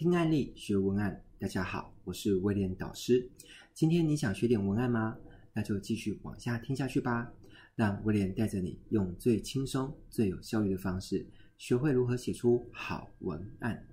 听案例学文案，大家好，我是威廉导师。今天你想学点文案吗？那就继续往下听下去吧。让威廉带着你用最轻松、最有效率的方式，学会如何写出好文案。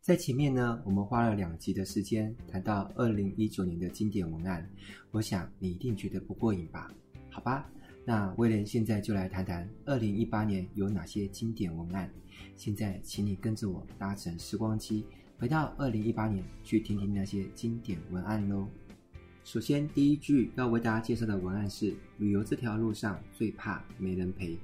在前面呢，我们花了两集的时间谈到二零一九年的经典文案，我想你一定觉得不过瘾吧？好吧，那威廉现在就来谈谈二零一八年有哪些经典文案。现在，请你跟着我搭乘时光机，回到二零一八年，去听听那些经典文案喽。首先，第一句要为大家介绍的文案是：旅游这条路上最怕没人陪。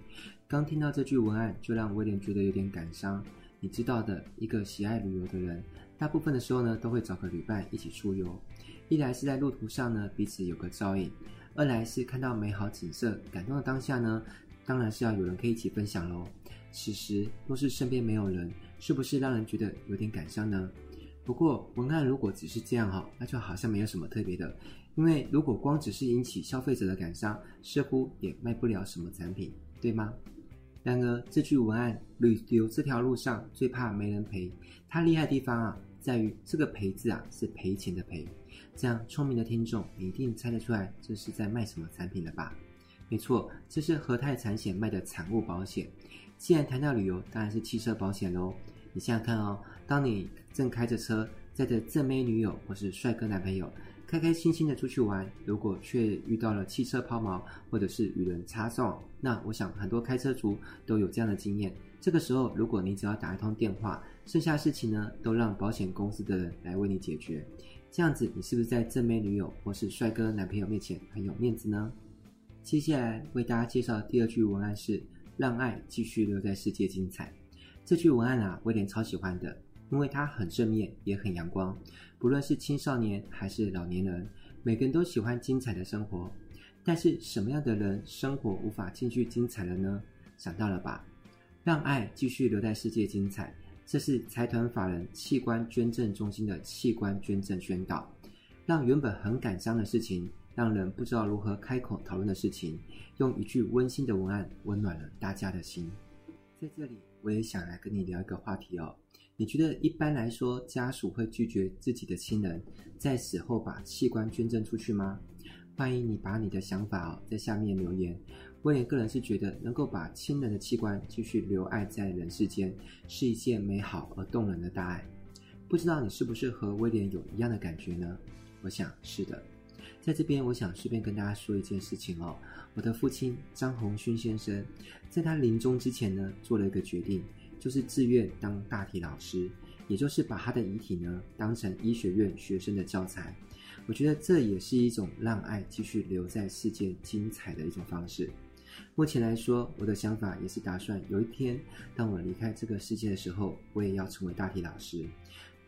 刚听到这句文案，就让威廉觉得有点感伤。你知道的，一个喜爱旅游的人，大部分的时候呢，都会找个旅伴一起出游。一来是在路途上呢，彼此有个照应；二来是看到美好景色，感动的当下呢，当然是要有人可以一起分享喽。此时若是身边没有人，是不是让人觉得有点感伤呢？不过文案如果只是这样哈，那就好像没有什么特别的，因为如果光只是引起消费者的感伤，似乎也卖不了什么产品，对吗？然而，这句文案“旅游这条路上最怕没人陪”，它厉害的地方啊，在于这个“陪”字啊是赔钱的“赔”。这样聪明的听众，你一定猜得出来这是在卖什么产品了吧？没错，这是和泰产险卖的产物保险。既然谈到旅游，当然是汽车保险喽。你想想看哦，当你正开着车，载着正妹女友或是帅哥男朋友。开开心心的出去玩，如果却遇到了汽车抛锚，或者是与人擦撞，那我想很多开车族都有这样的经验。这个时候，如果你只要打一通电话，剩下事情呢，都让保险公司的人来为你解决。这样子，你是不是在正妹女友或是帅哥男朋友面前很有面子呢？接下来为大家介绍第二句文案是“让爱继续留在世界精彩”。这句文案啊，威廉超喜欢的。因为它很正面，也很阳光。不论是青少年还是老年人，每个人都喜欢精彩的生活。但是什么样的人生活无法继续精彩了呢？想到了吧？让爱继续留在世界精彩。这是财团法人器官捐赠中心的器官捐赠宣导，让原本很感伤的事情，让人不知道如何开口讨论的事情，用一句温馨的文案温暖了大家的心。在这里，我也想来跟你聊一个话题哦。你觉得一般来说，家属会拒绝自己的亲人在死后把器官捐赠出去吗？欢迎你把你的想法哦在下面留言。威廉个人是觉得，能够把亲人的器官继续留爱在人世间，是一件美好而动人的大爱。不知道你是不是和威廉有一样的感觉呢？我想是的。在这边，我想顺便跟大家说一件事情哦。我的父亲张鸿勋先生，在他临终之前呢，做了一个决定。就是自愿当大体老师，也就是把他的遗体呢当成医学院学生的教材。我觉得这也是一种让爱继续留在世界精彩的一种方式。目前来说，我的想法也是打算有一天，当我离开这个世界的时候，我也要成为大体老师，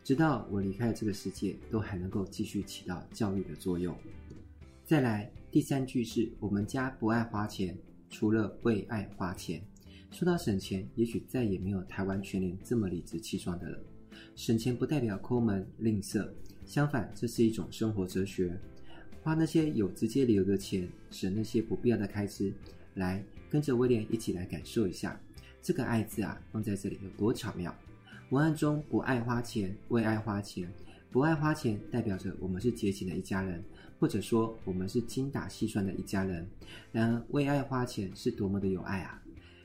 直到我离开这个世界，都还能够继续起到教育的作用。再来，第三句是我们家不爱花钱，除了为爱花钱。说到省钱，也许再也没有台湾全联这么理直气壮的了。省钱不代表抠门吝啬，相反，这是一种生活哲学。花那些有直接理由的钱，省那些不必要的开支。来，跟着威廉一起来感受一下，这个“爱”字啊，放在这里有多巧妙。文案中不爱花钱，为爱花钱，不爱花钱代表着我们是节俭的一家人，或者说我们是精打细算的一家人。然而，为爱花钱是多么的有爱啊！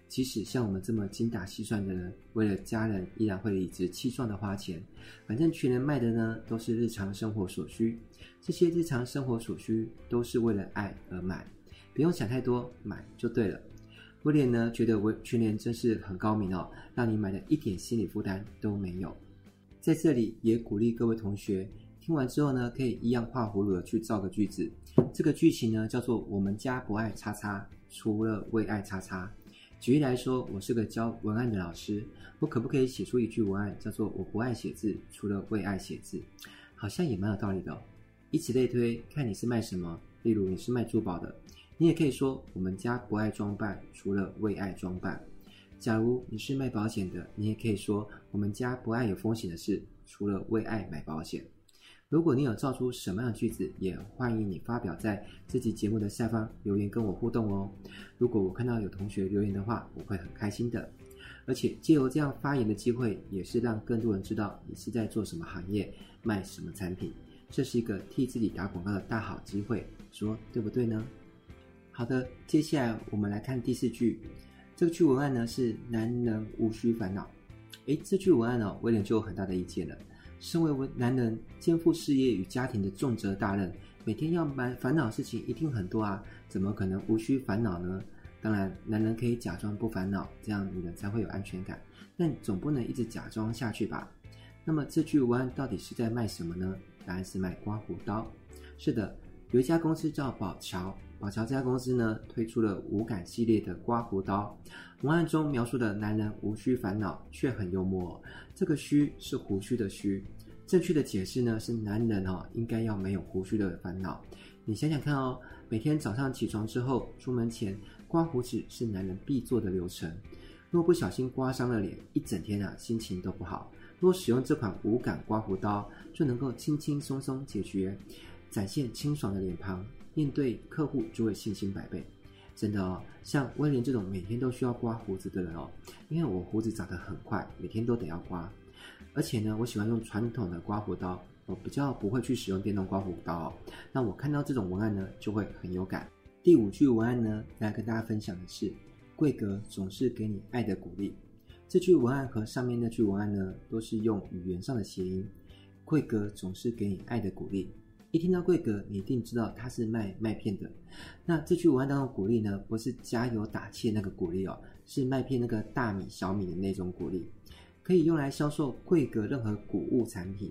即使像我们这么精打细算的人，为了家人依然会理直气壮的花钱。反正全联卖的呢，都是日常生活所需，这些日常生活所需都是为了爱而买，不用想太多，买就对了。威廉呢，觉得为全联真是很高明哦，让你买的一点心理负担都没有。在这里也鼓励各位同学，听完之后呢，可以一样画葫芦的去造个句子。这个句型呢，叫做“我们家不爱叉叉，除了为爱叉叉”。举例来说，我是个教文案的老师，我可不可以写出一句文案，叫做“我不爱写字，除了为爱写字”？好像也蛮有道理的。以此类推，看你是卖什么。例如你是卖珠宝的，你也可以说“我们家不爱装扮，除了为爱装扮”。假如你是卖保险的，你也可以说“我们家不爱有风险的事，除了为爱买保险”。如果你有造出什么样的句子，也欢迎你发表在这集节目的下方留言跟我互动哦。如果我看到有同学留言的话，我会很开心的。而且借由这样发言的机会，也是让更多人知道你是在做什么行业，卖什么产品。这是一个替自己打广告的大好机会，说对不对呢？好的，接下来我们来看第四句。这个句文案呢是“男人无需烦恼”。诶，这句文案呢、哦，威廉就有很大的意见了。身为男人，肩负事业与家庭的重责大任，每天要烦烦恼的事情一定很多啊，怎么可能无需烦恼呢？当然，男人可以假装不烦恼，这样女人才会有安全感。但总不能一直假装下去吧？那么这句文案到底是在卖什么呢？答案是卖刮胡刀。是的，有一家公司叫宝侨，宝侨这家公司呢推出了无感系列的刮胡刀。文案中描述的男人无需烦恼，却很幽默。这个“须”是胡须的“须”，正确的解释呢是男人哦应该要没有胡须的烦恼。你想想看哦，每天早上起床之后，出门前刮胡子是男人必做的流程。若不小心刮伤了脸，一整天啊心情都不好。若使用这款无感刮胡刀，就能够轻轻松松解决，展现清爽的脸庞，面对客户就会信心百倍。真的哦，像威廉这种每天都需要刮胡子的人哦，因为我胡子长得很快，每天都得要刮。而且呢，我喜欢用传统的刮胡刀，我比较不会去使用电动刮胡刀哦。那我看到这种文案呢，就会很有感。第五句文案呢，来跟大家分享的是：贵格总是给你爱的鼓励。这句文案和上面那句文案呢，都是用语言上的谐音。贵格总是给你爱的鼓励。一听到贵格，你一定知道它是卖麦片的。那这句文案当中的鼓励呢，不是加油打气那个鼓励哦，是麦片那个大米、小米的那种鼓励，可以用来销售贵格任何谷物产品。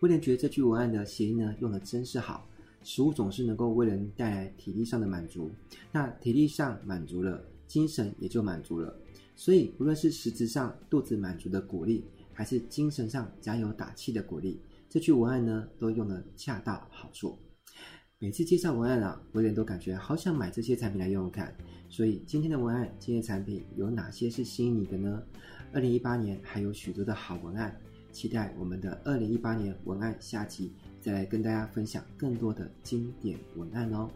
威廉觉得这句文案的谐音呢，用的真是好。食物总是能够为人带来体力上的满足，那体力上满足了，精神也就满足了。所以，无论是实质上肚子满足的鼓励，还是精神上加油打气的鼓励，这句文案呢，都用得恰到好处。每次介绍文案啊，威廉都感觉好想买这些产品来用用看。所以，今天的文案，今天的产品有哪些是吸引你的呢？二零一八年还有许多的好文案，期待我们的二零一八年文案下集再来跟大家分享更多的经典文案哦。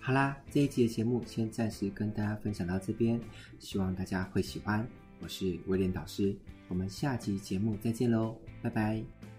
好啦，这一集的节目先暂时跟大家分享到这边，希望大家会喜欢。我是威廉导师，我们下集节目再见喽，拜拜。